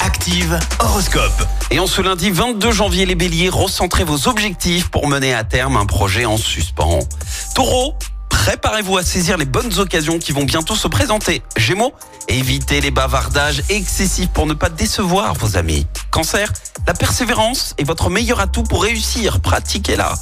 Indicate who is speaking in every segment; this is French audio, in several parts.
Speaker 1: Active Horoscope.
Speaker 2: Et en ce lundi 22 janvier, les béliers, recentrez vos objectifs pour mener à terme un projet en suspens. Taureau, préparez-vous à saisir les bonnes occasions qui vont bientôt se présenter. Gémeaux, évitez les bavardages excessifs pour ne pas décevoir vos amis. Cancer, la persévérance est votre meilleur atout pour réussir. Pratiquez-la.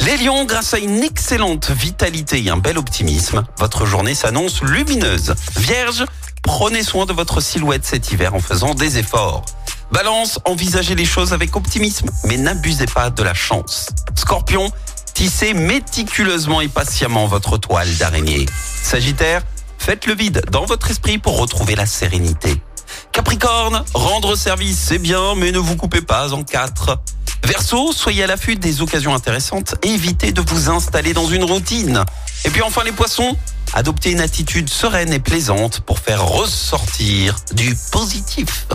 Speaker 2: Les lions, grâce à une excellente vitalité et un bel optimisme, votre journée s'annonce lumineuse. Vierge, prenez soin de votre silhouette cet hiver en faisant des efforts. Balance, envisagez les choses avec optimisme, mais n'abusez pas de la chance. Scorpion, tissez méticuleusement et patiemment votre toile d'araignée. Sagittaire, faites le vide dans votre esprit pour retrouver la sérénité. Capricorne, rendre service c'est bien, mais ne vous coupez pas en quatre. Verseau, soyez à l'affût des occasions intéressantes, évitez de vous installer dans une routine. Et puis enfin les poissons, adoptez une attitude sereine et plaisante pour faire ressortir du positif.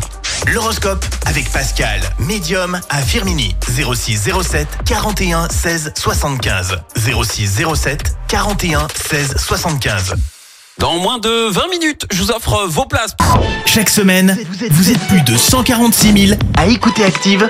Speaker 1: L'horoscope avec Pascal, médium à Firmini. 06 07 41 16 75. 06 07 41 16 75.
Speaker 2: Dans moins de 20 minutes, je vous offre vos places.
Speaker 1: Chaque semaine, vous êtes plus de 146 000 à écouter Active